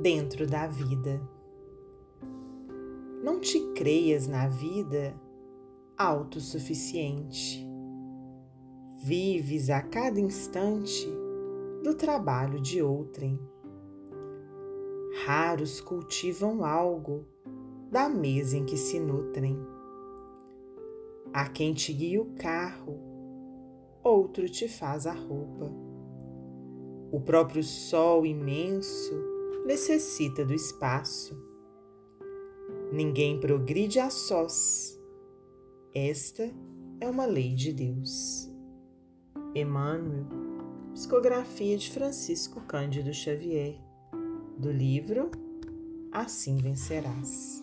dentro da vida. Não te creias na vida autossuficiente. Vives a cada instante do trabalho de outrem. Raros cultivam algo da mesa em que se nutrem. Há quem te guia o carro, outro te faz a roupa. O próprio sol imenso necessita do espaço. Ninguém progride a sós. Esta é uma lei de Deus. Emmanuel, psicografia de Francisco Cândido Xavier, do livro Assim Vencerás.